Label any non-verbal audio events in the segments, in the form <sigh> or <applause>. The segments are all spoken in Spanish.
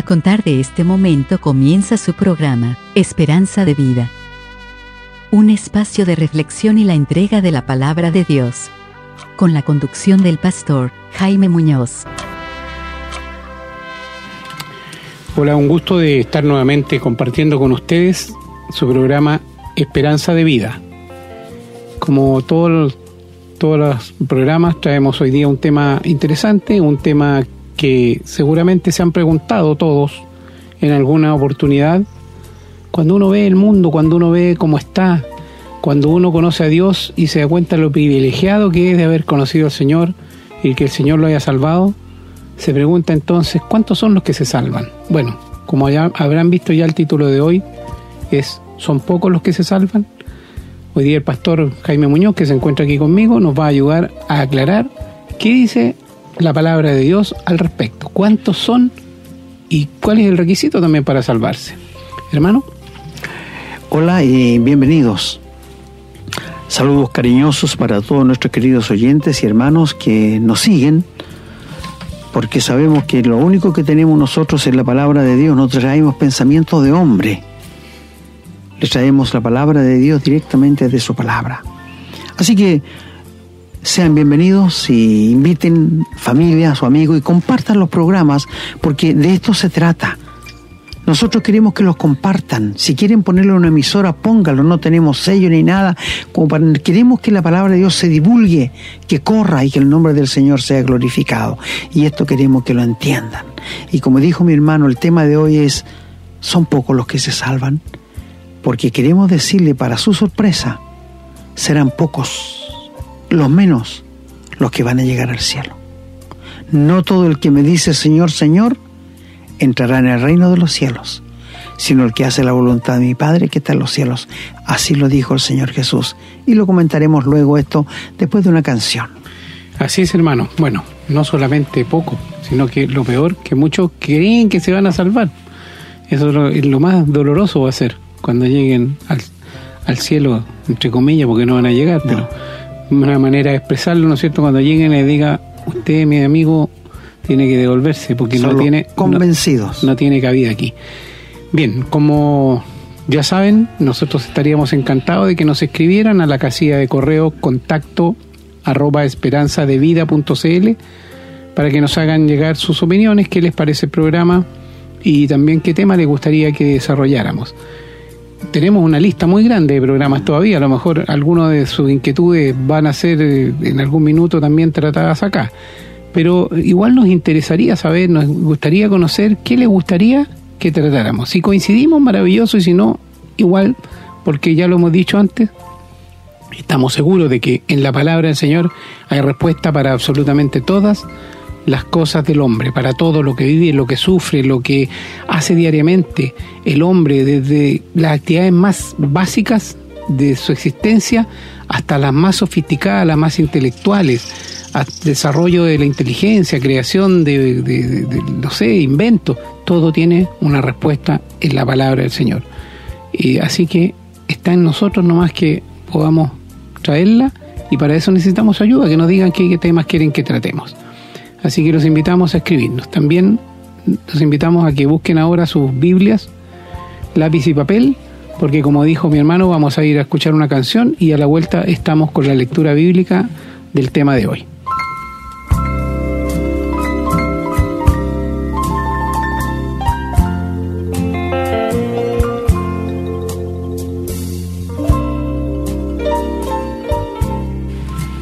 A contar de este momento comienza su programa, Esperanza de Vida. Un espacio de reflexión y la entrega de la palabra de Dios. Con la conducción del pastor Jaime Muñoz. Hola, un gusto de estar nuevamente compartiendo con ustedes su programa Esperanza de Vida. Como todos, todos los programas, traemos hoy día un tema interesante, un tema que seguramente se han preguntado todos en alguna oportunidad. Cuando uno ve el mundo, cuando uno ve cómo está, cuando uno conoce a Dios y se da cuenta de lo privilegiado que es de haber conocido al Señor y que el Señor lo haya salvado, se pregunta entonces, ¿cuántos son los que se salvan? Bueno, como ya habrán visto ya el título de hoy, es ¿Son pocos los que se salvan? Hoy día el pastor Jaime Muñoz, que se encuentra aquí conmigo, nos va a ayudar a aclarar qué dice la palabra de Dios al respecto. ¿Cuántos son y cuál es el requisito también para salvarse? Hermano. Hola y bienvenidos. Saludos cariñosos para todos nuestros queridos oyentes y hermanos que nos siguen, porque sabemos que lo único que tenemos nosotros es la palabra de Dios, no traemos pensamientos de hombre, le traemos la palabra de Dios directamente de su palabra. Así que sean bienvenidos y inviten familias o amigos y compartan los programas porque de esto se trata. Nosotros queremos que los compartan. Si quieren ponerlo en una emisora, póngalo. No tenemos sello ni nada. queremos que la palabra de Dios se divulgue, que corra y que el nombre del Señor sea glorificado. Y esto queremos que lo entiendan. Y como dijo mi hermano, el tema de hoy es, son pocos los que se salvan. Porque queremos decirle para su sorpresa, serán pocos los menos los que van a llegar al cielo. No todo el que me dice Señor, Señor, entrará en el reino de los cielos, sino el que hace la voluntad de mi Padre que está en los cielos. Así lo dijo el Señor Jesús. Y lo comentaremos luego esto después de una canción. Así es, hermano. Bueno, no solamente poco, sino que lo peor, que muchos creen que se van a salvar. Eso es lo, más doloroso va a ser cuando lleguen al, al, cielo, entre comillas, porque no van a llegar, pero una manera de expresarlo, ¿no es cierto? Cuando lleguen y diga, usted, mi amigo, tiene que devolverse porque no tiene... Convencidos. No, tiene cabida aquí. Bien, como ya saben, nosotros estaríamos encantados de que nos escribieran a la casilla de correo contacto arroba esperanzadevida.cl para que nos hagan llegar sus opiniones, qué les parece el programa y también qué tema les gustaría que desarrolláramos tenemos una lista muy grande de programas todavía, a lo mejor algunas de sus inquietudes van a ser eh, en algún minuto también tratadas acá, pero igual nos interesaría saber, nos gustaría conocer qué les gustaría que tratáramos. Si coincidimos, maravilloso, y si no, igual, porque ya lo hemos dicho antes, estamos seguros de que en la palabra del Señor hay respuesta para absolutamente todas las cosas del hombre, para todo lo que vive, lo que sufre, lo que hace diariamente el hombre, desde las actividades más básicas de su existencia hasta las más sofisticadas, las más intelectuales, desarrollo de la inteligencia, creación de, no sé, inventos, todo tiene una respuesta en la palabra del Señor. Y así que está en nosotros nomás que podamos traerla y para eso necesitamos ayuda, que nos digan qué temas quieren que tratemos. Así que los invitamos a escribirnos. También los invitamos a que busquen ahora sus Biblias, lápiz y papel, porque como dijo mi hermano, vamos a ir a escuchar una canción y a la vuelta estamos con la lectura bíblica del tema de hoy.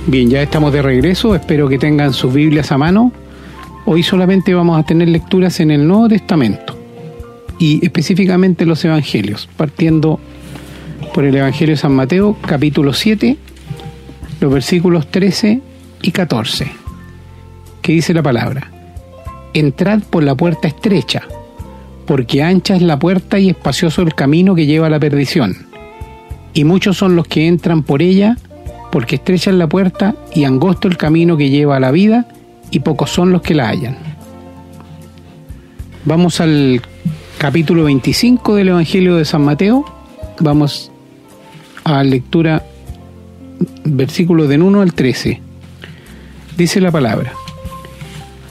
Bien, ya estamos de regreso, espero que tengan sus Biblias a mano. Hoy solamente vamos a tener lecturas en el Nuevo Testamento y específicamente los Evangelios, partiendo por el Evangelio de San Mateo, capítulo 7, los versículos 13 y 14, que dice la palabra, Entrad por la puerta estrecha, porque ancha es la puerta y espacioso el camino que lleva a la perdición, y muchos son los que entran por ella, porque estrecha es la puerta y angosto el camino que lleva a la vida, y pocos son los que la hallan. Vamos al capítulo 25 del Evangelio de San Mateo. Vamos a lectura versículos del 1 al 13. Dice la palabra.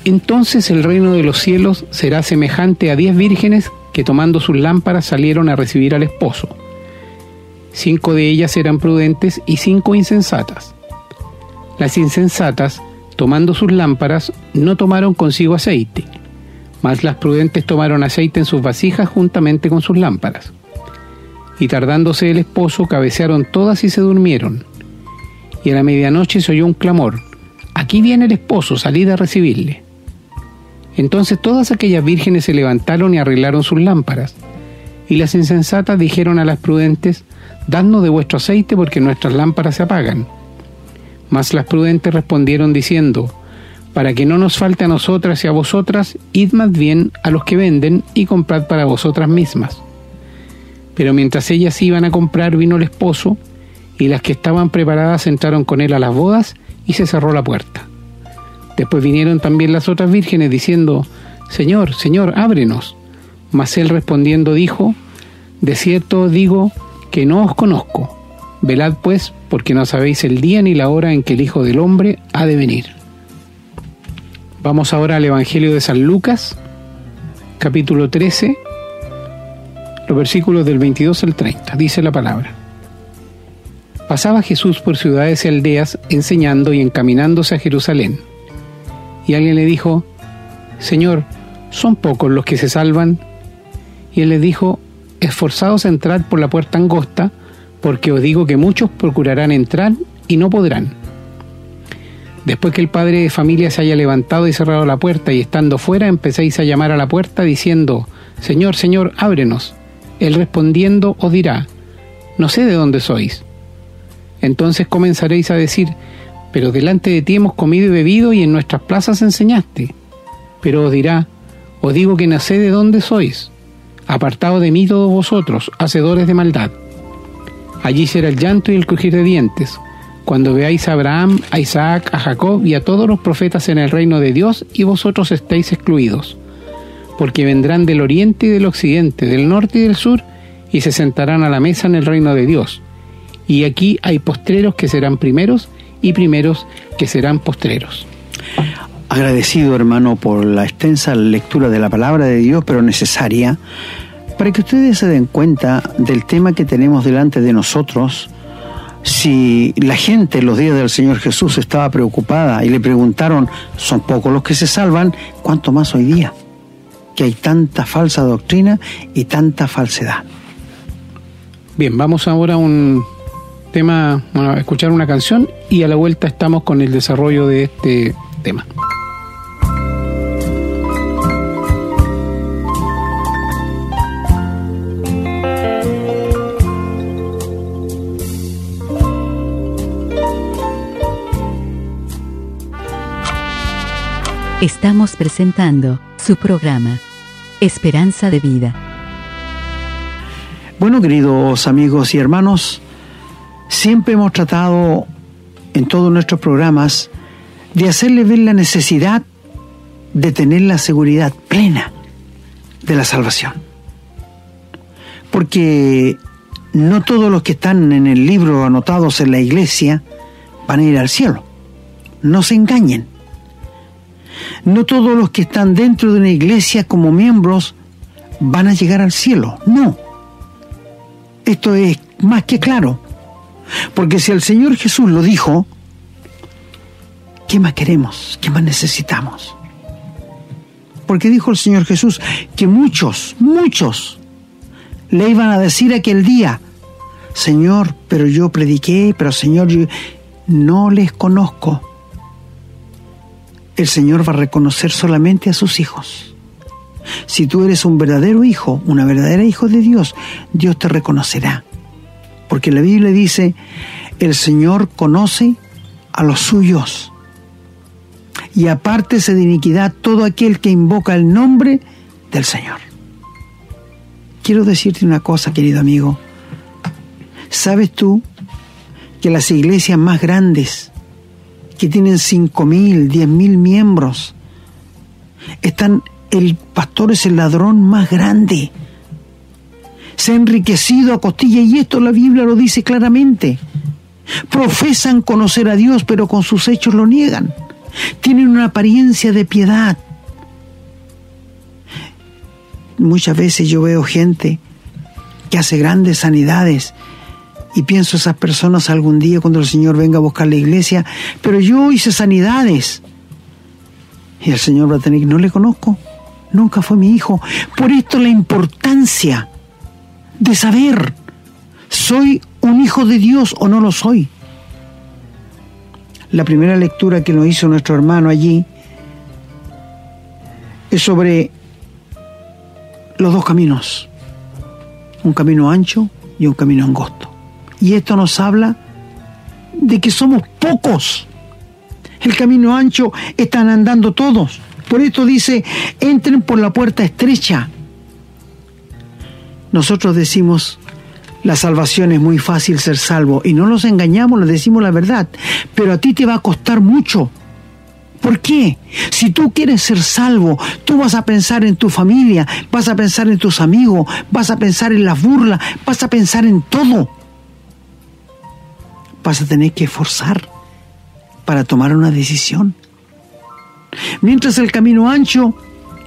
Entonces el reino de los cielos será semejante a diez vírgenes que tomando sus lámparas salieron a recibir al esposo. Cinco de ellas eran prudentes y cinco insensatas. Las insensatas, tomando sus lámparas, no tomaron consigo aceite, mas las prudentes tomaron aceite en sus vasijas juntamente con sus lámparas. Y tardándose el esposo, cabecearon todas y se durmieron. Y a la medianoche se oyó un clamor, Aquí viene el esposo, salid a recibirle. Entonces todas aquellas vírgenes se levantaron y arreglaron sus lámparas. Y las insensatas dijeron a las prudentes, Dadnos de vuestro aceite porque nuestras lámparas se apagan. Mas las prudentes respondieron diciendo, Para que no nos falte a nosotras y a vosotras, id más bien a los que venden y comprad para vosotras mismas. Pero mientras ellas iban a comprar vino el esposo, y las que estaban preparadas entraron con él a las bodas, y se cerró la puerta. Después vinieron también las otras vírgenes diciendo, Señor, Señor, ábrenos. Mas él respondiendo dijo, De cierto digo que no os conozco. Velad pues, porque no sabéis el día ni la hora en que el Hijo del Hombre ha de venir. Vamos ahora al Evangelio de San Lucas, capítulo 13, los versículos del 22 al 30. Dice la palabra. Pasaba Jesús por ciudades y aldeas enseñando y encaminándose a Jerusalén. Y alguien le dijo, Señor, ¿son pocos los que se salvan? Y él le dijo, Esforzados a entrar por la puerta angosta, porque os digo que muchos procurarán entrar y no podrán. Después que el padre de familia se haya levantado y cerrado la puerta y estando fuera empecéis a llamar a la puerta diciendo, Señor, Señor, ábrenos. Él respondiendo os dirá, No sé de dónde sois. Entonces comenzaréis a decir, pero delante de ti hemos comido y bebido y en nuestras plazas enseñaste. Pero os dirá, os digo que no sé de dónde sois, apartado de mí todos vosotros, hacedores de maldad. Allí será el llanto y el crujir de dientes, cuando veáis a Abraham, a Isaac, a Jacob y a todos los profetas en el reino de Dios y vosotros estéis excluidos, porque vendrán del oriente y del occidente, del norte y del sur, y se sentarán a la mesa en el reino de Dios y aquí hay postreros que serán primeros y primeros que serán postreros. Agradecido hermano por la extensa lectura de la palabra de Dios, pero necesaria, para que ustedes se den cuenta del tema que tenemos delante de nosotros. Si la gente en los días del Señor Jesús estaba preocupada y le preguntaron, son pocos los que se salvan, ¿cuánto más hoy día? Que hay tanta falsa doctrina y tanta falsedad. Bien, vamos ahora a un tema, bueno, escuchar una canción y a la vuelta estamos con el desarrollo de este tema. Estamos presentando su programa, Esperanza de Vida. Bueno, queridos amigos y hermanos, Siempre hemos tratado en todos nuestros programas de hacerle ver la necesidad de tener la seguridad plena de la salvación. Porque no todos los que están en el libro anotados en la iglesia van a ir al cielo. No se engañen. No todos los que están dentro de una iglesia como miembros van a llegar al cielo. No. Esto es más que claro. Porque si el Señor Jesús lo dijo, ¿qué más queremos? ¿Qué más necesitamos? Porque dijo el Señor Jesús que muchos, muchos le iban a decir aquel día, Señor, pero yo prediqué, pero Señor, yo no les conozco. El Señor va a reconocer solamente a sus hijos. Si tú eres un verdadero hijo, una verdadera hijo de Dios, Dios te reconocerá. Porque la Biblia dice, el Señor conoce a los suyos. Y apártese de iniquidad todo aquel que invoca el nombre del Señor. Quiero decirte una cosa, querido amigo. ¿Sabes tú que las iglesias más grandes, que tienen cinco mil, diez mil miembros, están, el pastor es el ladrón más grande se ha enriquecido a costilla y esto la Biblia lo dice claramente. Profesan conocer a Dios, pero con sus hechos lo niegan. tienen una apariencia de piedad. Muchas veces yo veo gente que hace grandes sanidades y pienso esas personas algún día cuando el Señor venga a buscar la iglesia, pero yo hice sanidades. Y el Señor va no le conozco, nunca fue mi hijo. Por esto la importancia de saber, ¿soy un hijo de Dios o no lo soy? La primera lectura que nos hizo nuestro hermano allí es sobre los dos caminos, un camino ancho y un camino angosto. Y esto nos habla de que somos pocos. El camino ancho están andando todos. Por esto dice, entren por la puerta estrecha. Nosotros decimos, la salvación es muy fácil ser salvo y no nos engañamos, les decimos la verdad, pero a ti te va a costar mucho. ¿Por qué? Si tú quieres ser salvo, tú vas a pensar en tu familia, vas a pensar en tus amigos, vas a pensar en las burlas, vas a pensar en todo. Vas a tener que esforzar para tomar una decisión. Mientras el camino ancho,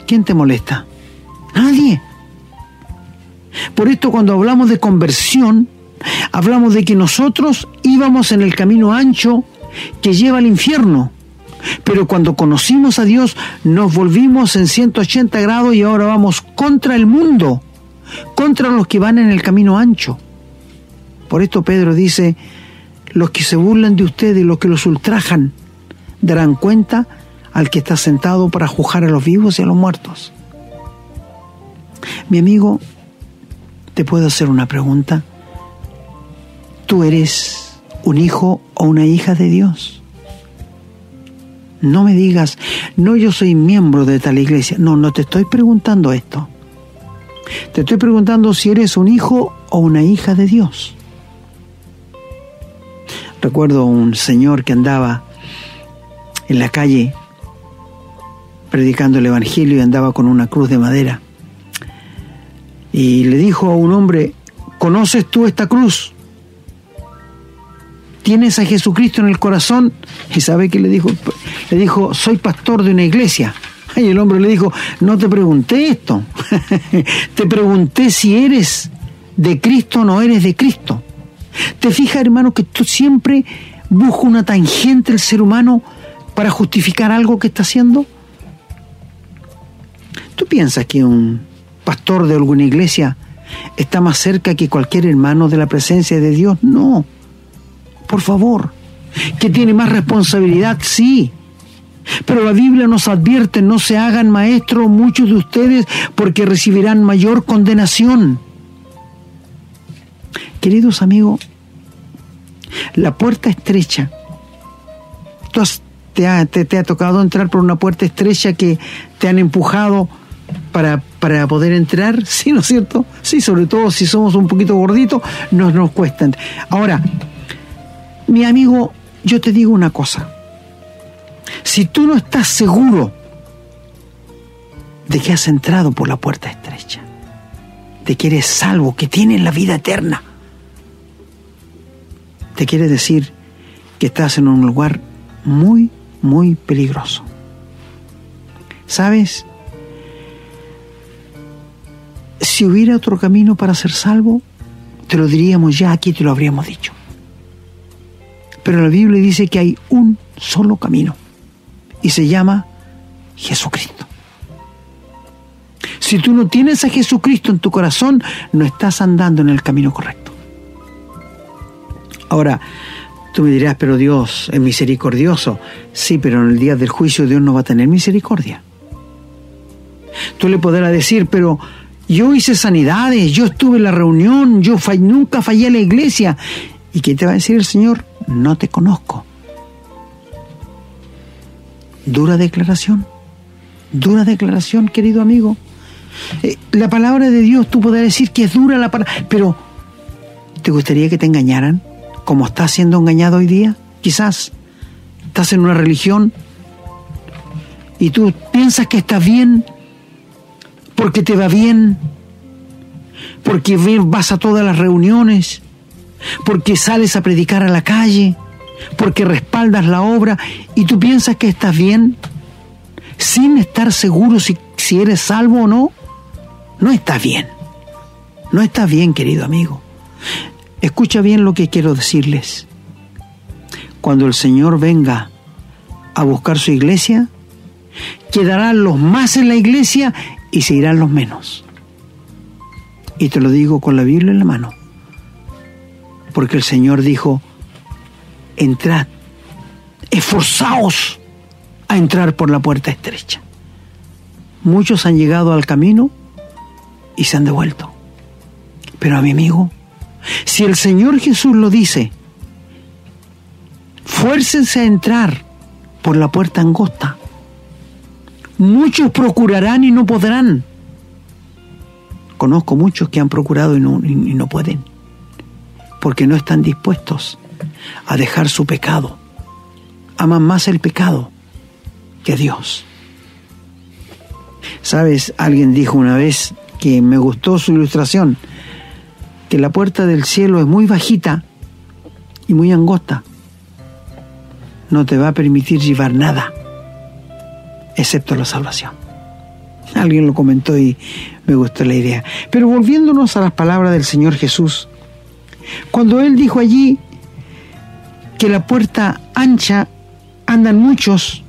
¿quién te molesta? Nadie. Por esto cuando hablamos de conversión, hablamos de que nosotros íbamos en el camino ancho que lleva al infierno. Pero cuando conocimos a Dios, nos volvimos en 180 grados y ahora vamos contra el mundo, contra los que van en el camino ancho. Por esto Pedro dice, los que se burlan de ustedes, los que los ultrajan, darán cuenta al que está sentado para juzgar a los vivos y a los muertos. Mi amigo, ¿Te puedo hacer una pregunta? ¿Tú eres un hijo o una hija de Dios? No me digas, no, yo soy miembro de tal iglesia. No, no te estoy preguntando esto. Te estoy preguntando si eres un hijo o una hija de Dios. Recuerdo un señor que andaba en la calle predicando el Evangelio y andaba con una cruz de madera y le dijo a un hombre, ¿conoces tú esta cruz? ¿Tienes a Jesucristo en el corazón? Y sabe que le dijo, le dijo, soy pastor de una iglesia. Y el hombre le dijo, no te pregunté esto, <laughs> te pregunté si eres de Cristo o no eres de Cristo. ¿Te fijas, hermano, que tú siempre buscas una tangente el ser humano para justificar algo que está haciendo? ¿Tú piensas que un pastor de alguna iglesia está más cerca que cualquier hermano de la presencia de Dios. No, por favor. Que tiene más responsabilidad, sí. Pero la Biblia nos advierte, no se hagan maestros muchos de ustedes porque recibirán mayor condenación. Queridos amigos, la puerta estrecha, ha, te ha tocado entrar por una puerta estrecha que te han empujado para, para poder entrar, <laughs> sí, ¿no es cierto? Sí, sobre todo si somos un poquito gorditos, nos, nos cuestan. Ahora, mi amigo, yo te digo una cosa. Si tú no estás seguro de que has entrado por la puerta estrecha, que eres salvo, que tienes la vida eterna, te quiere decir que estás en un lugar muy, muy peligroso. ¿Sabes? si hubiera otro camino para ser salvo, te lo diríamos ya aquí, te lo habríamos dicho. Pero la Biblia dice que hay un solo camino y se llama Jesucristo. Si tú no tienes a Jesucristo en tu corazón, no estás andando en el camino correcto. Ahora, tú me dirás, pero Dios es misericordioso. Sí, pero en el día del juicio Dios no va a tener misericordia. Tú le podrás decir, pero yo hice sanidades, yo estuve en la reunión, yo nunca fallé a la iglesia. ¿Y qué te va a decir el Señor? No te conozco. Dura declaración, dura declaración, querido amigo. Eh, la palabra de Dios, tú podrás decir que es dura la palabra, pero ¿te gustaría que te engañaran como estás siendo engañado hoy día? Quizás estás en una religión y tú piensas que estás bien porque te va bien, porque vas a todas las reuniones, porque sales a predicar a la calle, porque respaldas la obra y tú piensas que estás bien, sin estar seguro si, si eres salvo o no, no estás bien. No estás bien, querido amigo. Escucha bien lo que quiero decirles. Cuando el Señor venga a buscar su iglesia, quedarán los más en la iglesia y se irán los menos. Y te lo digo con la Biblia en la mano. Porque el Señor dijo, entrad, esforzaos a entrar por la puerta estrecha. Muchos han llegado al camino y se han devuelto. Pero a mi amigo, si el Señor Jesús lo dice, fuércense a entrar por la puerta angosta. Muchos procurarán y no podrán. Conozco muchos que han procurado y no, y no pueden, porque no están dispuestos a dejar su pecado. Aman más el pecado que Dios. Sabes, alguien dijo una vez que me gustó su ilustración, que la puerta del cielo es muy bajita y muy angosta. No te va a permitir llevar nada, excepto la salvación. <laughs> Alguien lo comentó y me gustó la idea. Pero volviéndonos a las palabras del Señor Jesús, cuando Él dijo allí que la puerta ancha andan muchos,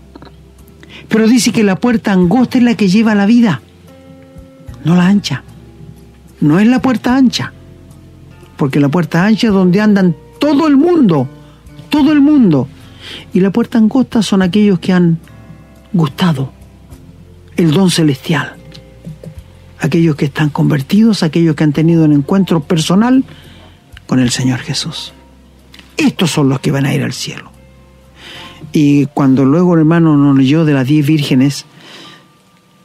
pero dice que la puerta angosta es la que lleva la vida, no la ancha. No es la puerta ancha, porque la puerta ancha es donde andan todo el mundo, todo el mundo. Y la puerta angosta son aquellos que han gustado el don celestial. Aquellos que están convertidos, aquellos que han tenido un encuentro personal con el Señor Jesús. Estos son los que van a ir al cielo. Y cuando luego hermano nos leyó de las diez vírgenes,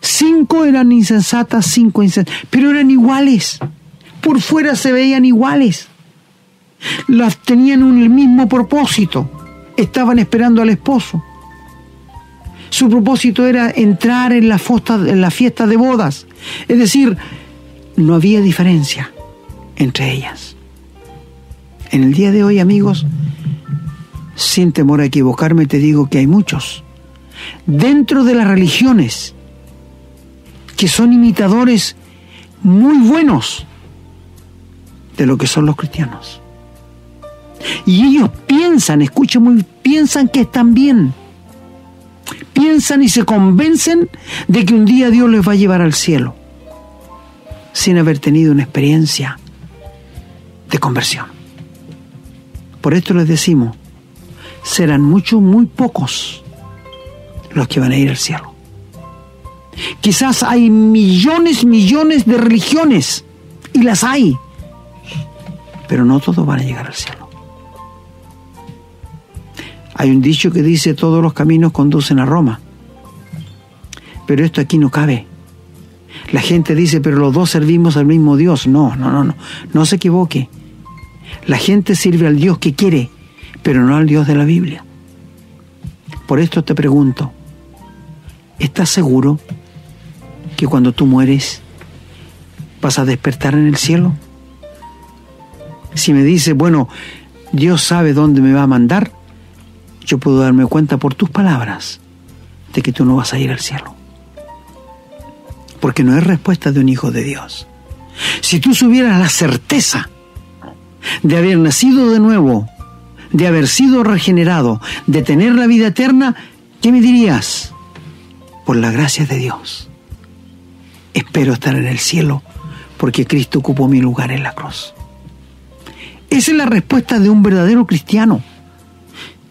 cinco eran insensatas, cinco insensatas, pero eran iguales. Por fuera se veían iguales. Las tenían un el mismo propósito. Estaban esperando al esposo. Su propósito era entrar en la, en la fiesta de bodas. Es decir, no había diferencia entre ellas. En el día de hoy, amigos, sin temor a equivocarme, te digo que hay muchos dentro de las religiones que son imitadores muy buenos de lo que son los cristianos. Y ellos piensan, escuchen muy, piensan que están bien. Piensan y se convencen de que un día Dios les va a llevar al cielo, sin haber tenido una experiencia de conversión. Por esto les decimos, serán muchos, muy pocos los que van a ir al cielo. Quizás hay millones, millones de religiones, y las hay, pero no todos van a llegar al cielo. Hay un dicho que dice todos los caminos conducen a Roma, pero esto aquí no cabe. La gente dice, pero los dos servimos al mismo Dios. No, no, no, no, no se equivoque. La gente sirve al Dios que quiere, pero no al Dios de la Biblia. Por esto te pregunto, ¿estás seguro que cuando tú mueres vas a despertar en el cielo? Si me dices, bueno, Dios sabe dónde me va a mandar, yo puedo darme cuenta por tus palabras de que tú no vas a ir al cielo. Porque no es respuesta de un hijo de Dios. Si tú tuvieras la certeza de haber nacido de nuevo, de haber sido regenerado, de tener la vida eterna, ¿qué me dirías? Por la gracia de Dios. Espero estar en el cielo porque Cristo ocupó mi lugar en la cruz. Esa es la respuesta de un verdadero cristiano.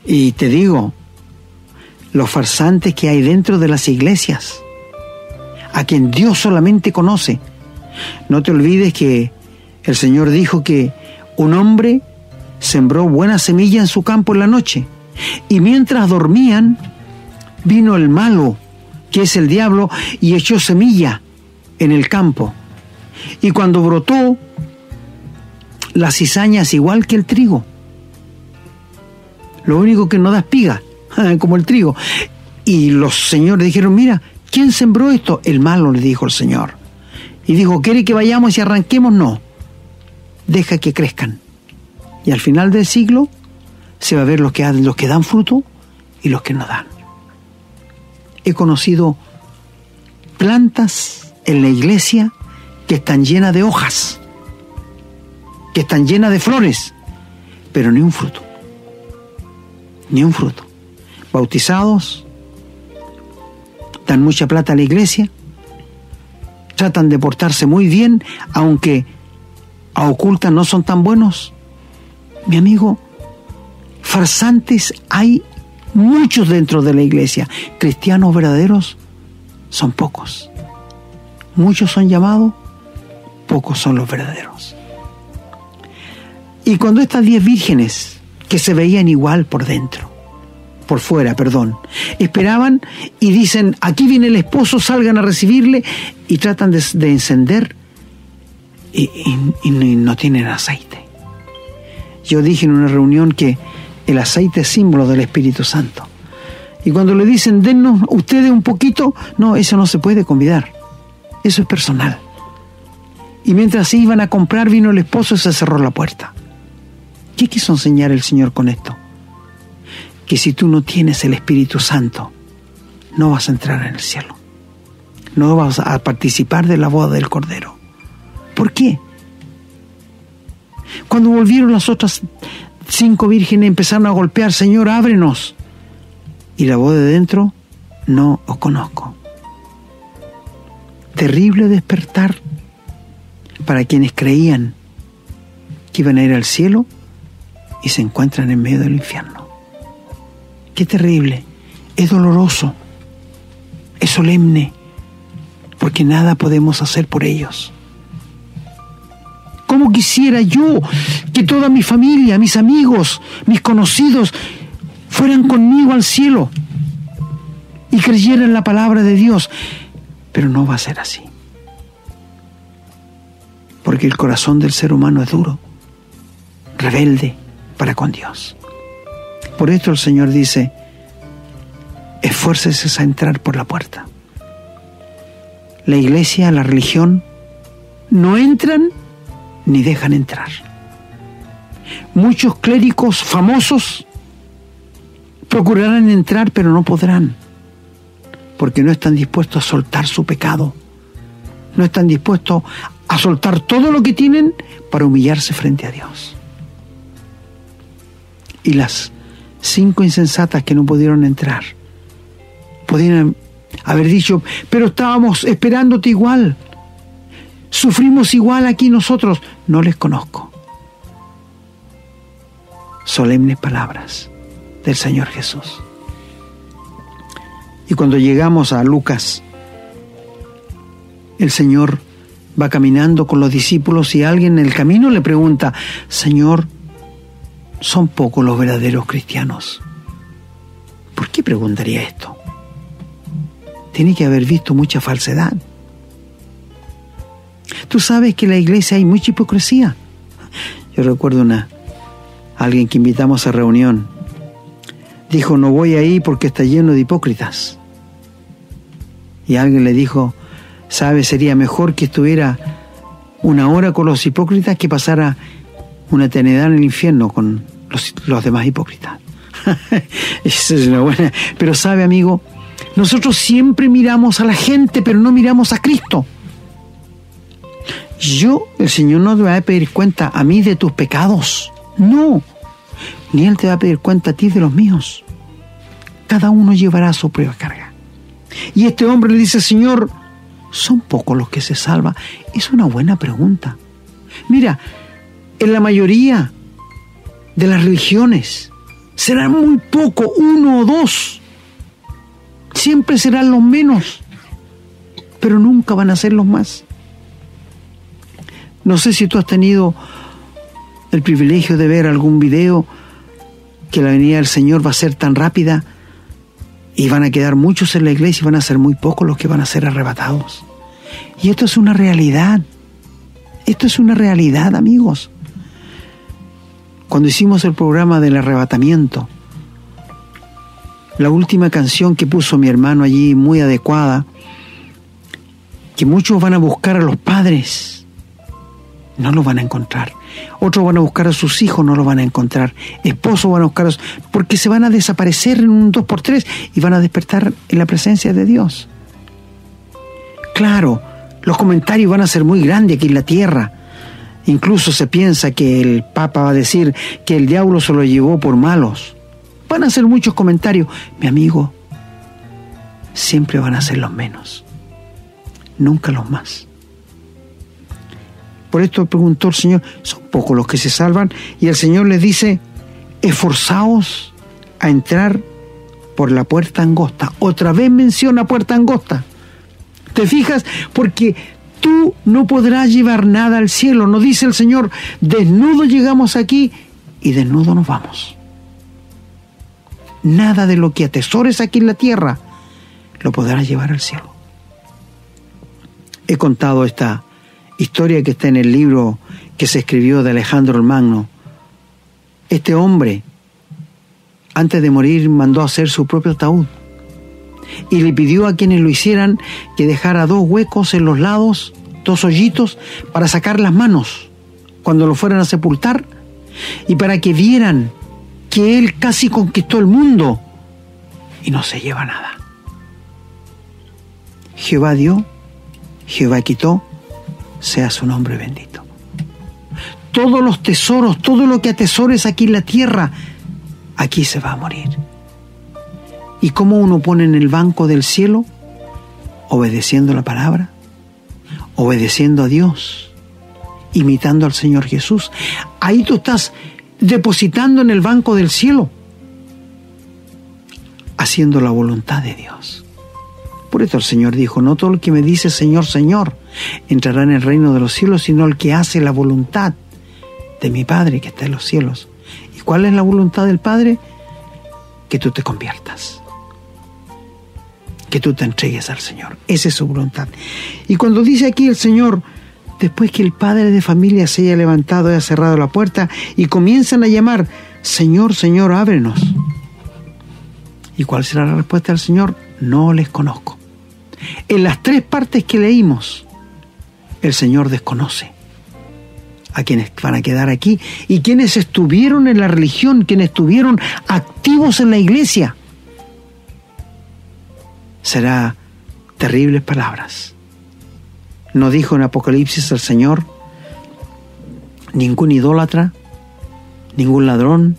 Y te digo, los farsantes que hay dentro de las iglesias, a quien Dios solamente conoce. No te olvides que el Señor dijo que un hombre sembró buena semilla en su campo en la noche. Y mientras dormían, vino el malo, que es el diablo, y echó semilla en el campo. Y cuando brotó, la cizaña es igual que el trigo. Lo único que no da espiga, <laughs> como el trigo. Y los señores dijeron, mira, ¿quién sembró esto? El malo, le dijo el Señor. Y dijo, ¿quiere que vayamos y arranquemos? No, deja que crezcan y al final del siglo se va a ver los que, los que dan fruto y los que no dan. He conocido plantas en la iglesia que están llenas de hojas, que están llenas de flores, pero ni un fruto. Ni un fruto. Bautizados, dan mucha plata a la iglesia, tratan de portarse muy bien, aunque a ocultas no son tan buenos. Mi amigo, farsantes hay muchos dentro de la iglesia. Cristianos verdaderos son pocos. Muchos son llamados, pocos son los verdaderos. Y cuando estas diez vírgenes, que se veían igual por dentro, por fuera, perdón, esperaban y dicen, aquí viene el esposo, salgan a recibirle y tratan de, encender y, y no tienen aceite. Yo dije en una reunión que el aceite es símbolo del Espíritu Santo. Y cuando le dicen, dennos ustedes un poquito, no, eso no se puede convidar. Eso es personal. Y mientras se iban a comprar, vino el esposo y se cerró la puerta. ¿Qué quiso enseñar el Señor con esto? Que si tú no tienes el Espíritu Santo, no vas a entrar en el cielo. No vas a participar de la boda del Cordero. ¿Por qué? Cuando volvieron las otras cinco vírgenes empezaron a golpear, Señor, ábrenos. Y la voz de dentro, no os conozco. Terrible despertar para quienes creían que iban a ir al cielo y se encuentran en medio del infierno. Qué terrible, es doloroso, es solemne, porque nada podemos hacer por ellos. ¿Cómo quisiera yo que toda mi familia, mis amigos, mis conocidos fueran conmigo al cielo y creyeran la palabra de Dios? Pero no va a ser así. Porque el corazón del ser humano es duro, rebelde para con Dios. Por esto el Señor dice, esfuércese a entrar por la puerta. La iglesia, la religión, no entran ni dejan entrar. Muchos clérigos famosos procurarán entrar, pero no podrán, porque no están dispuestos a soltar su pecado, no están dispuestos a soltar todo lo que tienen para humillarse frente a Dios. Y las cinco insensatas que no pudieron entrar, podrían haber dicho, pero estábamos esperándote igual, Sufrimos igual aquí nosotros. No les conozco. Solemnes palabras del Señor Jesús. Y cuando llegamos a Lucas, el Señor va caminando con los discípulos y alguien en el camino le pregunta, Señor, son pocos los verdaderos cristianos. ¿Por qué preguntaría esto? Tiene que haber visto mucha falsedad. Tú sabes que en la iglesia hay mucha hipocresía. Yo recuerdo una alguien que invitamos a reunión. Dijo, no voy ahí porque está lleno de hipócritas. Y alguien le dijo, sabe, sería mejor que estuviera una hora con los hipócritas que pasara una eternidad en el infierno con los, los demás hipócritas. <laughs> Esa es una buena. Pero sabe, amigo, nosotros siempre miramos a la gente, pero no miramos a Cristo. Yo, el Señor no te va a pedir cuenta a mí de tus pecados. No. Ni Él te va a pedir cuenta a ti de los míos. Cada uno llevará su propia carga. Y este hombre le dice, Señor, ¿son pocos los que se salvan? Es una buena pregunta. Mira, en la mayoría de las religiones serán muy pocos, uno o dos. Siempre serán los menos, pero nunca van a ser los más. No sé si tú has tenido el privilegio de ver algún video que la venida del Señor va a ser tan rápida y van a quedar muchos en la iglesia y van a ser muy pocos los que van a ser arrebatados. Y esto es una realidad. Esto es una realidad, amigos. Cuando hicimos el programa del arrebatamiento, la última canción que puso mi hermano allí, muy adecuada, que muchos van a buscar a los padres no lo van a encontrar. Otros van a buscar a sus hijos, no los van a encontrar. Esposos van a buscar a porque se van a desaparecer en un 2 por 3 y van a despertar en la presencia de Dios. Claro, los comentarios van a ser muy grandes aquí en la tierra. Incluso se piensa que el Papa va a decir que el diablo se lo llevó por malos. Van a ser muchos comentarios. Mi amigo, siempre van a ser los menos, nunca los más. Por esto preguntó el Señor, son pocos los que se salvan, y el Señor les dice, esforzaos a entrar por la puerta angosta. Otra vez menciona puerta angosta. ¿Te fijas? Porque tú no podrás llevar nada al cielo. Nos dice el Señor, desnudo llegamos aquí y desnudo nos vamos. Nada de lo que atesores aquí en la tierra lo podrás llevar al cielo. He contado esta historia que está en el libro que se escribió de Alejandro el Magno. Este hombre, antes de morir, mandó hacer su propio ataúd y le pidió a quienes lo hicieran que dejara dos huecos en los lados, dos hoyitos, para sacar las manos cuando lo fueran a sepultar y para que vieran que él casi conquistó el mundo y no se lleva nada. Jehová dio, Jehová quitó, sea su nombre bendito. Todos los tesoros, todo lo que atesores aquí en la tierra, aquí se va a morir. ¿Y cómo uno pone en el banco del cielo? Obedeciendo la palabra, obedeciendo a Dios, imitando al Señor Jesús. Ahí tú estás depositando en el banco del cielo, haciendo la voluntad de Dios. Por eso el Señor dijo, no todo el que me dice Señor, Señor, entrará en el reino de los cielos, sino el que hace la voluntad de mi Padre que está en los cielos. ¿Y cuál es la voluntad del Padre? Que tú te conviertas. Que tú te entregues al Señor. Esa es su voluntad. Y cuando dice aquí el Señor, después que el padre de familia se haya levantado y ha cerrado la puerta y comienzan a llamar, Señor, Señor, ábrenos. ¿Y cuál será la respuesta del Señor? No les conozco. En las tres partes que leímos, el Señor desconoce a quienes van a quedar aquí y quienes estuvieron en la religión, quienes estuvieron activos en la iglesia. Será terribles palabras. No dijo en Apocalipsis el Señor, ningún idólatra, ningún ladrón,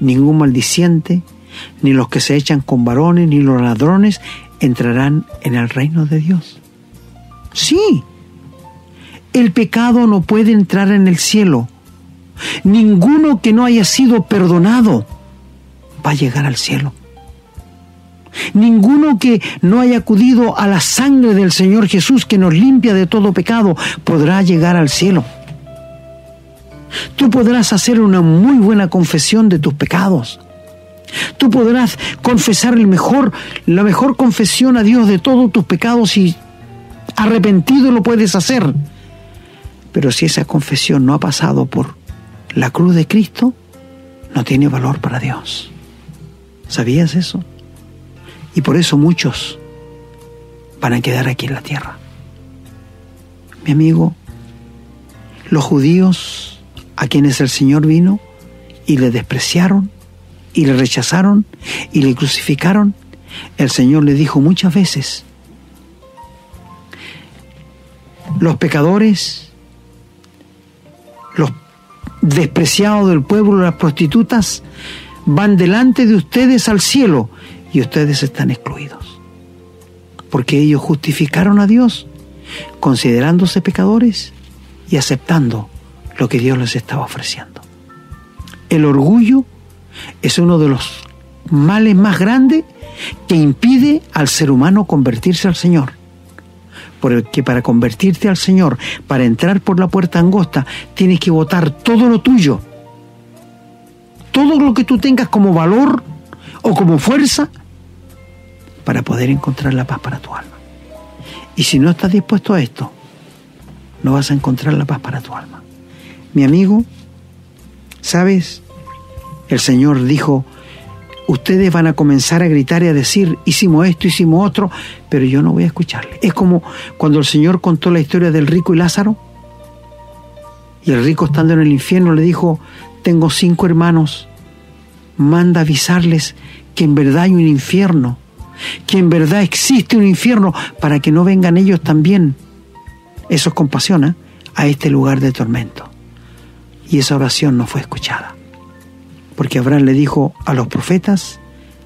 ningún maldiciente, ni los que se echan con varones, ni los ladrones entrarán en el reino de Dios. Sí, el pecado no puede entrar en el cielo. Ninguno que no haya sido perdonado va a llegar al cielo. Ninguno que no haya acudido a la sangre del Señor Jesús que nos limpia de todo pecado podrá llegar al cielo. Tú podrás hacer una muy buena confesión de tus pecados. Tú podrás confesar el mejor, la mejor confesión a Dios de todos tus pecados y arrepentido lo puedes hacer. Pero si esa confesión no ha pasado por la cruz de Cristo, no tiene valor para Dios. ¿Sabías eso? Y por eso muchos van a quedar aquí en la tierra. Mi amigo, los judíos a quienes el Señor vino y le despreciaron, y le rechazaron y le crucificaron, el Señor le dijo muchas veces, los pecadores, los despreciados del pueblo, las prostitutas, van delante de ustedes al cielo y ustedes están excluidos. Porque ellos justificaron a Dios considerándose pecadores y aceptando lo que Dios les estaba ofreciendo. El orgullo es uno de los males más grandes que impide al ser humano convertirse al Señor. Porque para convertirte al Señor, para entrar por la puerta angosta, tienes que votar todo lo tuyo. Todo lo que tú tengas como valor o como fuerza para poder encontrar la paz para tu alma. Y si no estás dispuesto a esto, no vas a encontrar la paz para tu alma. Mi amigo, ¿sabes? El Señor dijo, ustedes van a comenzar a gritar y a decir, hicimos esto, hicimos otro, pero yo no voy a escucharle. Es como cuando el Señor contó la historia del rico y Lázaro Y el rico estando en el infierno le dijo, tengo cinco hermanos, manda avisarles que en verdad hay un infierno, que en verdad existe un infierno para que no vengan ellos también. Eso es compasión ¿eh? a este lugar de tormento. Y esa oración no fue escuchada. Porque Abraham le dijo a los profetas,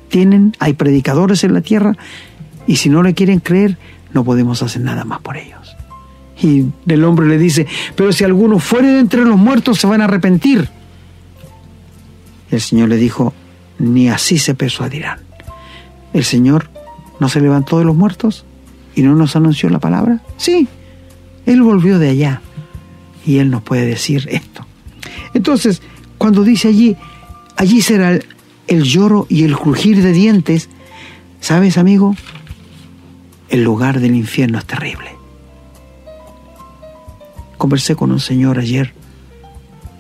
tienen, hay predicadores en la tierra, y si no le quieren creer, no podemos hacer nada más por ellos. Y el hombre le dice, pero si alguno fuere de entre los muertos se van a arrepentir. el Señor le dijo, ni así se persuadirán. El Señor no se levantó de los muertos y no nos anunció la palabra. Sí, Él volvió de allá y Él nos puede decir esto. Entonces, cuando dice allí, allí será el, lloro y el crujir de dientes, ¿sabes, amigo? El lugar del infierno es terrible. Conversé con un señor ayer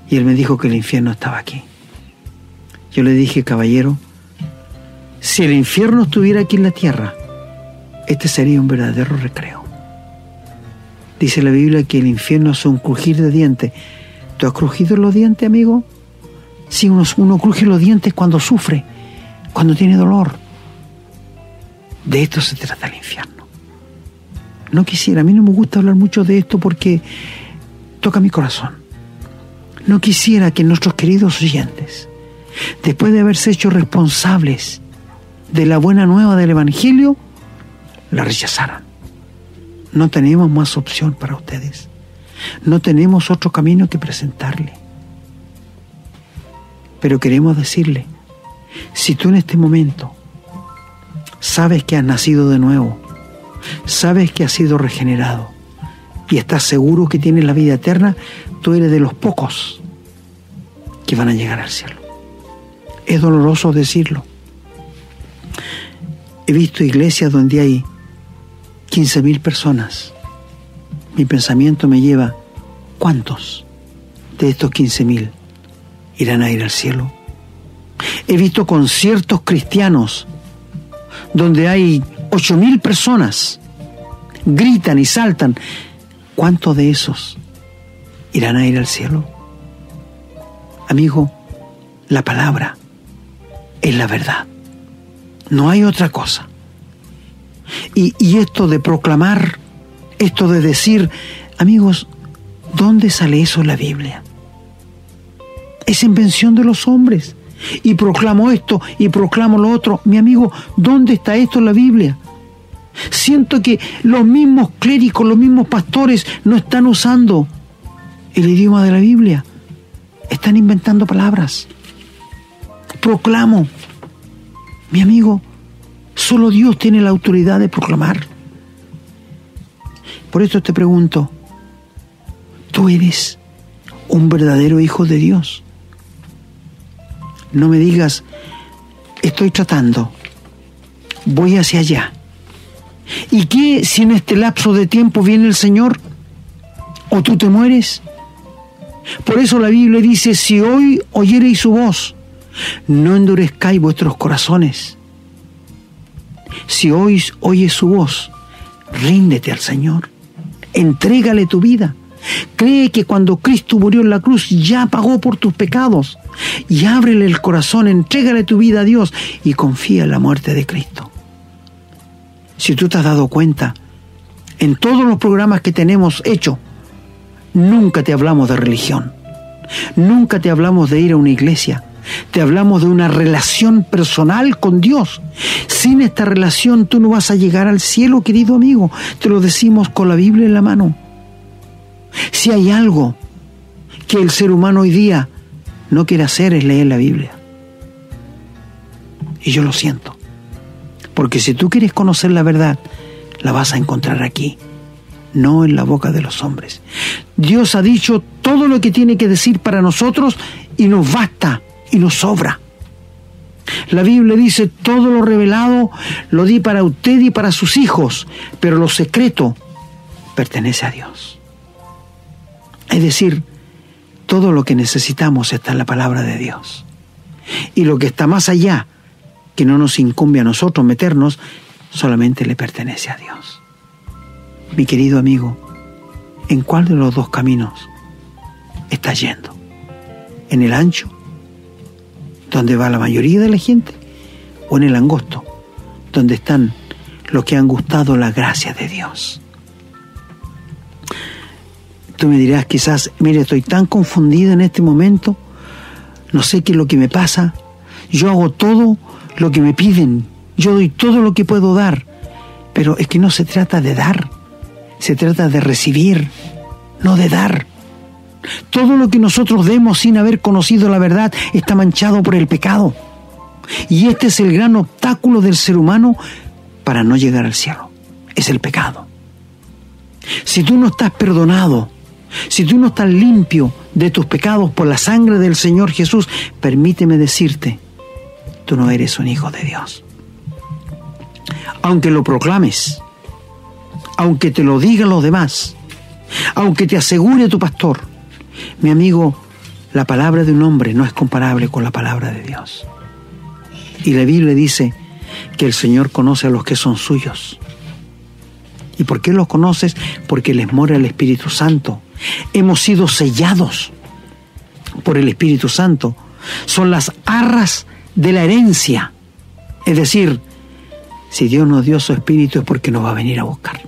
y él me dijo que el infierno estaba aquí. Yo le dije, caballero, si el infierno estuviera aquí en la tierra, este sería un verdadero recreo. Dice la Biblia que el infierno es un crujir de dientes. ¿Tú has crujido los dientes, amigo? Sí, uno, uno cruje los dientes cuando sufre, cuando tiene dolor. De esto se trata el infierno. No quisiera, a mí no me gusta hablar mucho de esto porque toca mi corazón. No quisiera que nuestros queridos oyentes, después de haberse hecho responsables de la buena nueva del Evangelio, la rechazaran. No tenemos más opción para ustedes. No tenemos otro camino que presentarle. Pero queremos decirle, si tú en este momento sabes que has nacido de nuevo, sabes que has sido regenerado y estás seguro que tienes la vida eterna, tú eres de los pocos que van a llegar al cielo. Es doloroso decirlo. He visto iglesias donde hay 15.000 personas. Mi pensamiento me lleva, ¿cuántos de estos 15.000 irán a ir al cielo? He visto conciertos cristianos donde hay 8.000 personas, gritan y saltan. ¿Cuántos de esos irán a ir al cielo? Amigo, la palabra es la verdad. No hay otra cosa. Y, y, esto de proclamar, esto de decir, amigos, ¿dónde sale eso en la Biblia? Es invención de los hombres. Y proclamo esto y proclamo lo otro. Mi amigo, ¿dónde está esto en la Biblia? Siento que los mismos clérigos, los mismos pastores no están usando el idioma de la Biblia. Están inventando palabras. Proclamo, mi amigo, solo Dios tiene la autoridad de proclamar. Por eso te pregunto, ¿tú eres un verdadero hijo de Dios? No me digas, estoy tratando, voy hacia allá. ¿Y qué si en este lapso de tiempo viene el Señor? ¿O tú te mueres? Por eso la Biblia dice, si hoy oyereis su voz, no endurezcáis vuestros corazones. Si hoy oyes su voz, ríndete al Señor, entrégale tu vida. Cree que cuando Cristo murió en la cruz ya pagó por tus pecados. Y ábrele el corazón, entrégale tu vida a Dios y confía en la muerte de Cristo. Si tú te has dado cuenta, en todos los programas que tenemos hecho, nunca te hablamos de religión. Nunca te hablamos de ir a una iglesia. Te hablamos de una relación personal con Dios. Sin esta relación tú no vas a llegar al cielo, querido amigo. Te lo decimos con la Biblia en la mano. Si hay algo que el ser humano hoy día no quiere hacer es leer la Biblia. Y yo lo siento. Porque si tú quieres conocer la verdad, la vas a encontrar aquí, no en la boca de los hombres. Dios ha dicho todo lo que tiene que decir para nosotros y nos basta y nos sobra. La Biblia dice, todo lo revelado lo di para usted y para sus hijos, pero lo secreto pertenece a Dios. Es decir, todo lo que necesitamos está en la palabra de Dios. Y lo que está más allá, que no nos incumbe a nosotros meternos, solamente le pertenece a Dios. Mi querido amigo, ¿en cuál de los dos caminos estás yendo? ¿En el ancho, donde va la mayoría de la gente? ¿O en el angosto, donde están los que han gustado la gracia de Dios? Tú me dirás quizás, mire, estoy tan confundido en este momento, no sé qué es lo que me pasa, yo hago todo lo que me piden, yo doy todo lo que puedo dar, pero es que no se trata de dar, se trata de recibir, no de dar. Todo lo que nosotros demos sin haber conocido la verdad está manchado por el pecado. Y este es el gran obstáculo del ser humano para no llegar al cielo. Es el pecado. Si tú no estás perdonado, si tú no estás limpio de tus pecados por la sangre del Señor Jesús, permíteme decirte, tú no eres un hijo de Dios. Aunque lo proclames, aunque te lo digan los demás, aunque te asegure tu pastor, mi amigo, la palabra de un hombre no es comparable con la palabra de Dios. Y la Biblia dice que el Señor conoce a los que son suyos. ¿Y por qué los conoces? Porque les mora el Espíritu Santo. Hemos sido sellados por el Espíritu Santo. Son las arras de la herencia. Es decir, si Dios nos dio su Espíritu es porque nos va a venir a buscar.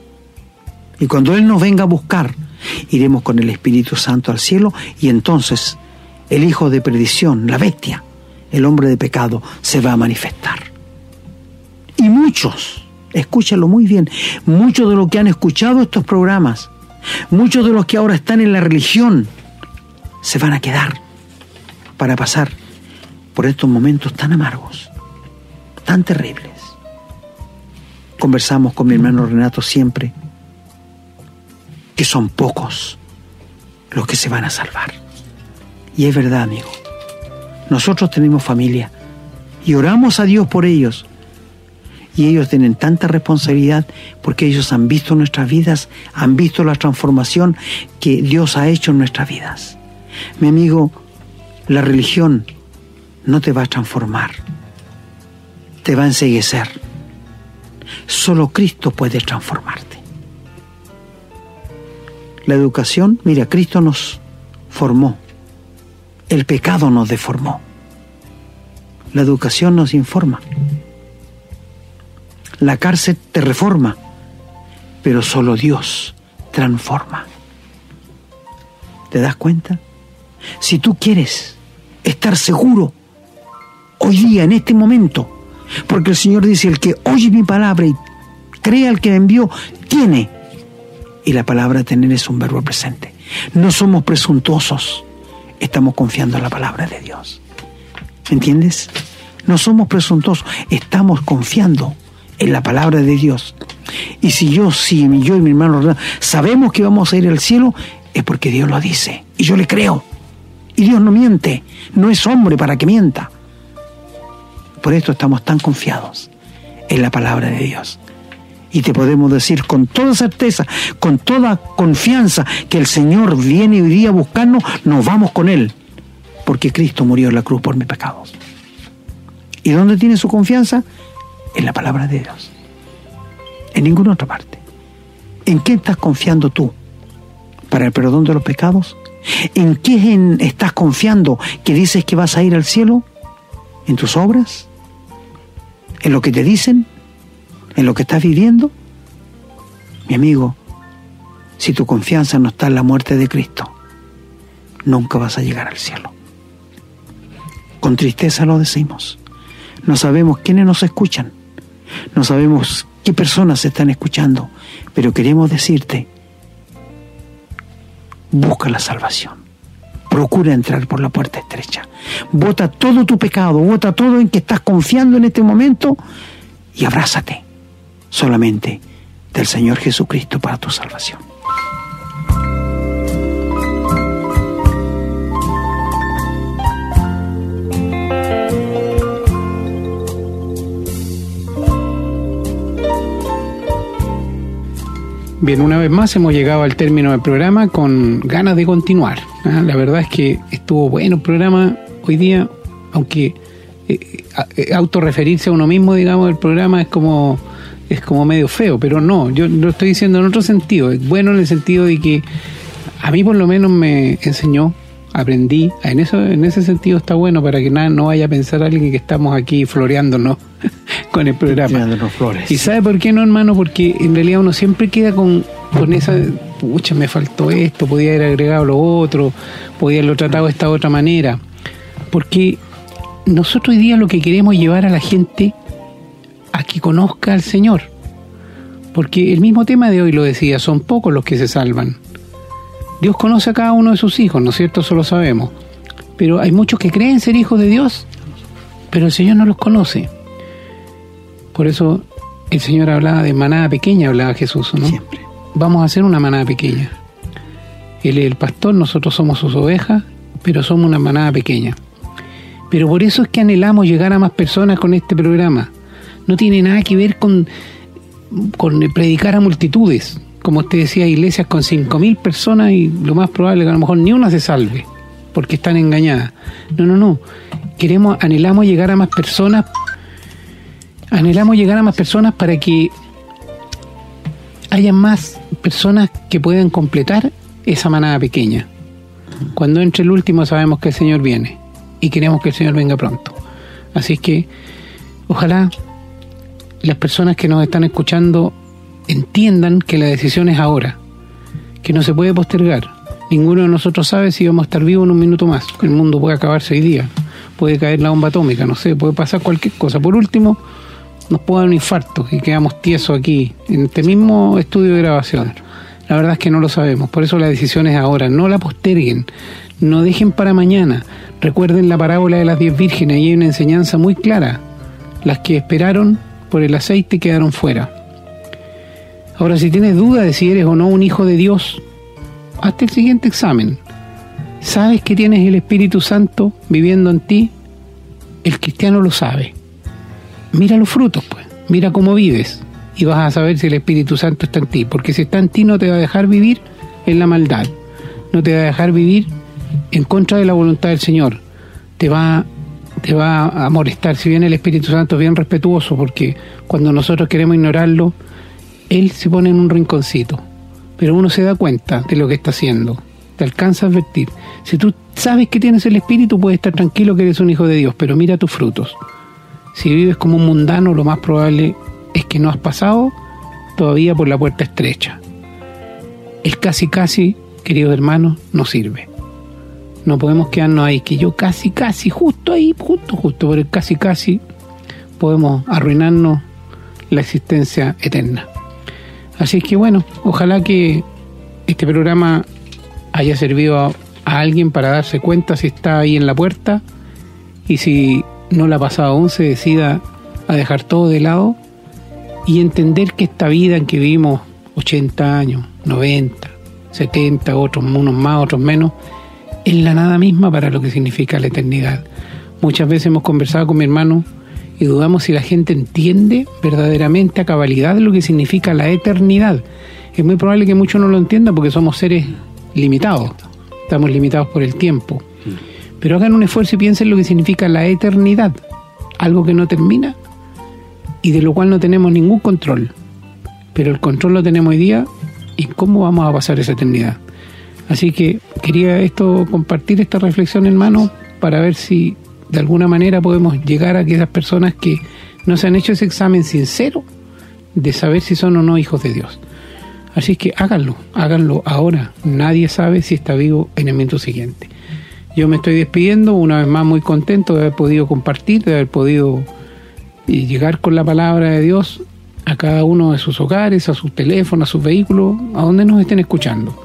Y cuando Él nos venga a buscar, iremos con el Espíritu Santo al cielo y entonces el hijo de perdición, la bestia, el hombre de pecado, se va a manifestar. Y muchos, escúchalo muy bien, muchos de los que han escuchado estos programas, muchos de los que ahora están en la religión, se van a quedar para pasar por estos momentos tan amargos, tan terribles. Conversamos con mi hermano Renato siempre que son pocos los que se van a salvar. Y es verdad, amigo. Nosotros tenemos familia y oramos a Dios por ellos. Y ellos tienen tanta responsabilidad porque ellos han visto nuestras vidas, han visto la transformación que Dios ha hecho en nuestras vidas. Mi amigo, la religión no te va a transformar, te va a enseguecer. Solo Cristo puede transformarte. La educación, mira, Cristo nos formó. El pecado nos deformó. La educación nos informa. La cárcel te reforma, pero solo Dios transforma. ¿Te das cuenta? Si tú quieres estar seguro hoy día, en este momento, porque el Señor dice, el que oye mi palabra y crea al que me envió, tiene y la palabra tener es un verbo presente. No somos presuntuosos, estamos confiando en la palabra de Dios. ¿Entiendes? No somos presuntuosos, estamos confiando en la palabra de Dios. Y si yo, si yo y mi hermano sabemos que vamos a ir al cielo, es porque Dios lo dice. Y yo le creo. Y Dios no miente, no es hombre para que mienta. Por esto estamos tan confiados en la palabra de Dios. Y te podemos decir con toda certeza, con toda confianza, que el Señor viene hoy día a buscarnos, nos vamos con Él, porque Cristo murió en la cruz por mis pecados. ¿Y dónde tiene su confianza? En la palabra de Dios. En ninguna otra parte. ¿En qué estás confiando tú? ¿Para el perdón de los pecados? ¿En qué estás confiando que dices que vas a ir al cielo? ¿En tus obras? ¿En lo que te dicen? en lo que estás viviendo, mi amigo, si tu confianza no está en la muerte de Cristo, nunca vas a llegar al cielo. Con tristeza lo decimos. No sabemos quiénes nos escuchan, no sabemos qué personas están escuchando, pero queremos decirte, busca la salvación. Procura entrar por la puerta estrecha. Bota todo tu pecado, bota todo en que estás confiando en este momento y abrázate solamente del Señor Jesucristo para tu salvación. Bien, una vez más hemos llegado al término del programa con ganas de continuar. ¿ah? La verdad es que estuvo bueno el programa hoy día, aunque eh, eh, autorreferirse a uno mismo, digamos, el programa es como es como medio feo, pero no, yo lo estoy diciendo en otro sentido. Es bueno en el sentido de que a mí por lo menos me enseñó aprendí, en eso en ese sentido está bueno para que nada no vaya a pensar alguien que estamos aquí floreándonos <laughs> con el programa. Flores. ¿Y sabe por qué no, hermano? Porque en realidad uno siempre queda con, con esa, pucha, me faltó esto, podía haber agregado lo otro, podía haberlo tratado de esta otra manera. Porque nosotros hoy día lo que queremos es llevar a la gente a que conozca al Señor. Porque el mismo tema de hoy lo decía, son pocos los que se salvan. Dios conoce a cada uno de sus hijos, ¿no es cierto? Eso lo sabemos. Pero hay muchos que creen ser hijos de Dios, pero el Señor no los conoce. Por eso el Señor hablaba de manada pequeña, hablaba Jesús, ¿no? Siempre. Vamos a hacer una manada pequeña. Él es el pastor, nosotros somos sus ovejas, pero somos una manada pequeña. Pero por eso es que anhelamos llegar a más personas con este programa. No tiene nada que ver con, con predicar a multitudes. Como usted decía, iglesias con 5.000 personas y lo más probable es que a lo mejor ni una se salve, porque están engañadas. No, no, no. Queremos, anhelamos llegar a más personas, anhelamos llegar a más personas para que haya más personas que puedan completar esa manada pequeña. Cuando entre el último sabemos que el Señor viene y queremos que el Señor venga pronto. Así que ojalá las personas que nos están escuchando entiendan que la decisión es ahora, que no se puede postergar. Ninguno de nosotros sabe si vamos a estar vivos en un minuto más. El mundo puede acabarse hoy día, puede caer la bomba atómica, no sé, puede pasar cualquier cosa. Por último, nos puede dar un infarto y quedamos tiesos aquí, en este mismo estudio de grabación. La verdad es que no lo sabemos, por eso la decisión es ahora, no la posterguen, no dejen para mañana. Recuerden la parábola de las diez vírgenes, y hay una enseñanza muy clara. Las que esperaron por el aceite quedaron fuera. Ahora, si tienes duda de si eres o no un hijo de Dios, hazte el siguiente examen. ¿Sabes que tienes el Espíritu Santo viviendo en ti? El cristiano lo sabe. Mira los frutos, pues. Mira cómo vives y vas a saber si el Espíritu Santo está en ti. Porque si está en ti no te va a dejar vivir en la maldad. No te va a dejar vivir en contra de la voluntad del Señor. Te va, te va a molestar. Si bien el Espíritu Santo es bien respetuoso, porque cuando nosotros queremos ignorarlo, Él se pone en un rinconcito. Pero uno se da cuenta de lo que está haciendo. Te alcanza a advertir. Si tú sabes que tienes el Espíritu, puedes estar tranquilo que eres un hijo de Dios, pero mira tus frutos. Si vives como un mundano, lo más probable es que no has pasado todavía por la puerta estrecha. El casi casi, queridos hermanos, no sirve. No podemos quedarnos ahí, que yo casi casi, justo ahí, justo, justo por el casi casi, podemos arruinarnos la existencia eterna. Así que bueno, ojalá que este programa haya servido a, a alguien para darse cuenta si está ahí en la puerta y si no la aún, se decida a dejar todo de lado y entender que esta vida en que vivimos 80 años, 90, 70, otros unos más, otros menos, es la nada misma para lo que significa la eternidad. Muchas veces hemos conversado con mi hermano y dudamos si la gente entiende verdaderamente a cabalidad lo que significa la eternidad. Es muy probable que muchos no lo entiendan porque somos seres limitados, estamos limitados por el tiempo. Pero hagan un esfuerzo y piensen lo que significa la eternidad, algo que no termina y de lo cual no tenemos ningún control. Pero el control lo tenemos hoy día y cómo vamos a pasar esa eternidad. Así que quería esto compartir esta reflexión, hermano, para ver si de alguna manera podemos llegar a aquellas personas que no se han hecho ese examen sincero de saber si son o no hijos de Dios. Así que háganlo, háganlo ahora. Nadie sabe si está vivo en el momento siguiente. Yo me estoy despidiendo, una vez más muy contento de haber podido compartir, de haber podido llegar con la palabra de Dios a cada uno de sus hogares, a sus teléfonos, a sus vehículos, a donde nos estén escuchando.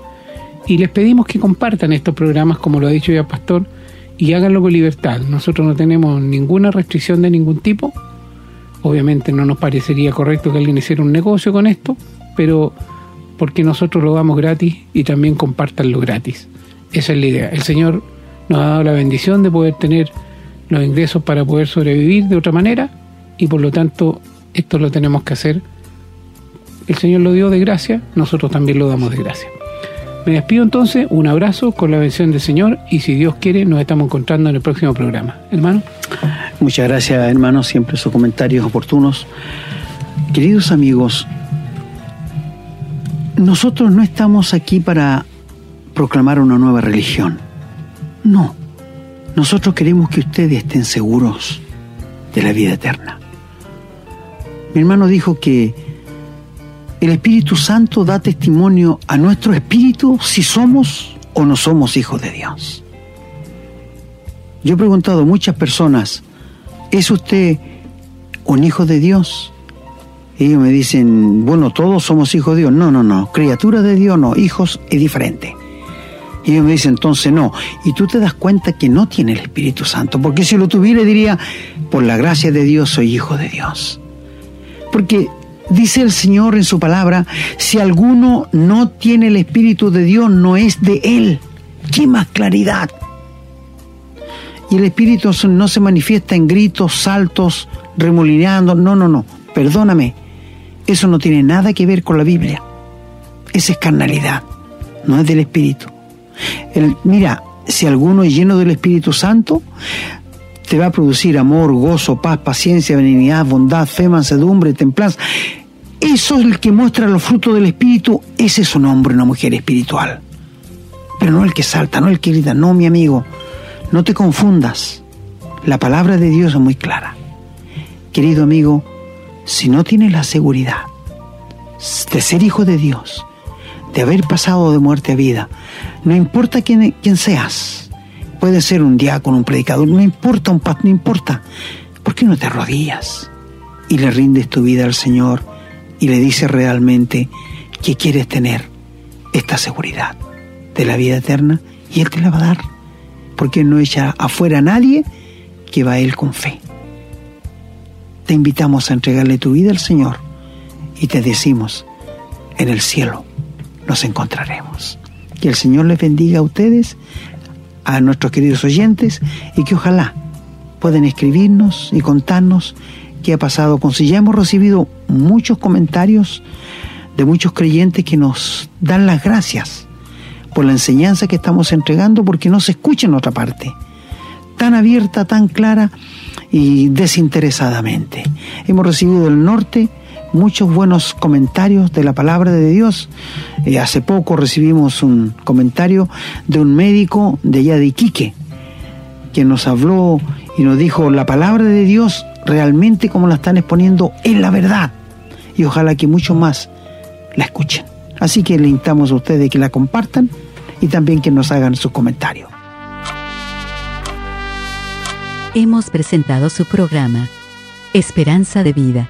Y les pedimos que compartan estos programas, como lo ha dicho ya Pastor, y háganlo con libertad. Nosotros no tenemos ninguna restricción de ningún tipo. Obviamente no nos parecería correcto que alguien hiciera un negocio con esto, pero porque nosotros lo damos gratis y también compartanlo gratis. Esa es la idea. El Señor nos ha dado la bendición de poder tener los ingresos para poder sobrevivir de otra manera y por lo tanto esto lo tenemos que hacer. El Señor lo dio de gracia, nosotros también lo damos de gracia. Me despido entonces, un abrazo con la bendición del Señor y si Dios quiere nos estamos encontrando en el próximo programa. Hermano. Muchas gracias, hermano, siempre sus comentarios oportunos. Queridos amigos, nosotros no estamos aquí para proclamar una nueva religión. No, nosotros queremos que ustedes estén seguros de la vida eterna. Mi hermano dijo que el Espíritu Santo da testimonio a nuestro espíritu si somos o no somos hijos de Dios. Yo he preguntado a muchas personas, ¿es usted un hijo de Dios? ellos me dicen, bueno, todos somos hijos de Dios. No, no, no, criaturas de Dios no, hijos es diferente. Y ellos me dicen, entonces no. Y tú te das cuenta que no tiene el Espíritu Santo, porque si lo tuviera diría, por la gracia de Dios soy hijo de Dios. Porque dice el Señor en su palabra, si alguno no tiene el Espíritu de Dios, no es de Él. ¿Qué más claridad? Y el Espíritu no se manifiesta en gritos, saltos, remolineando. No, no, no. Perdóname. Eso no tiene nada que ver con la Biblia. Esa es carnalidad. No es del Espíritu. Mira, si alguno es lleno del Espíritu Santo, te va a producir amor, gozo, paz, paciencia, benignidad, bondad, fe, mansedumbre, templanza. Eso es el que muestra los frutos del Espíritu. Ese es un hombre, una mujer espiritual. Pero no el que salta, no el que grita. No, mi amigo, no te confundas. La palabra de Dios es muy clara. Querido amigo, si no tienes la seguridad de ser hijo de Dios, de haber pasado de muerte a vida, no importa quién, seas, puede ser un diácono, un predicador, no importa, un pastor, no importa, ¿por qué no te arrodillas y le rindes tu vida al Señor y le dices realmente que quieres tener esta seguridad de la vida eterna y Él te la va a dar? Porque no echa afuera a nadie que va a Él con fe. Te invitamos a entregarle tu vida al Señor y te decimos, en el cielo nos encontraremos. Que el Señor les bendiga a ustedes, a nuestros queridos oyentes, y que ojalá puedan escribirnos y contarnos qué ha pasado con si ya hemos recibido muchos comentarios de muchos creyentes que nos dan las gracias por la enseñanza que estamos entregando porque no se escucha en otra parte. Tan abierta, tan clara y desinteresadamente. Hemos recibido del norte muchos buenos comentarios de la palabra de Dios. Eh, hace poco recibimos un comentario de un médico de allá de Iquique, que nos habló y nos dijo, la palabra de Dios realmente como la están exponiendo es la verdad. Y ojalá que muchos más la escuchen. Así que le invitamos a ustedes que la compartan y también que nos hagan sus comentarios. Hemos presentado su programa, Esperanza de Vida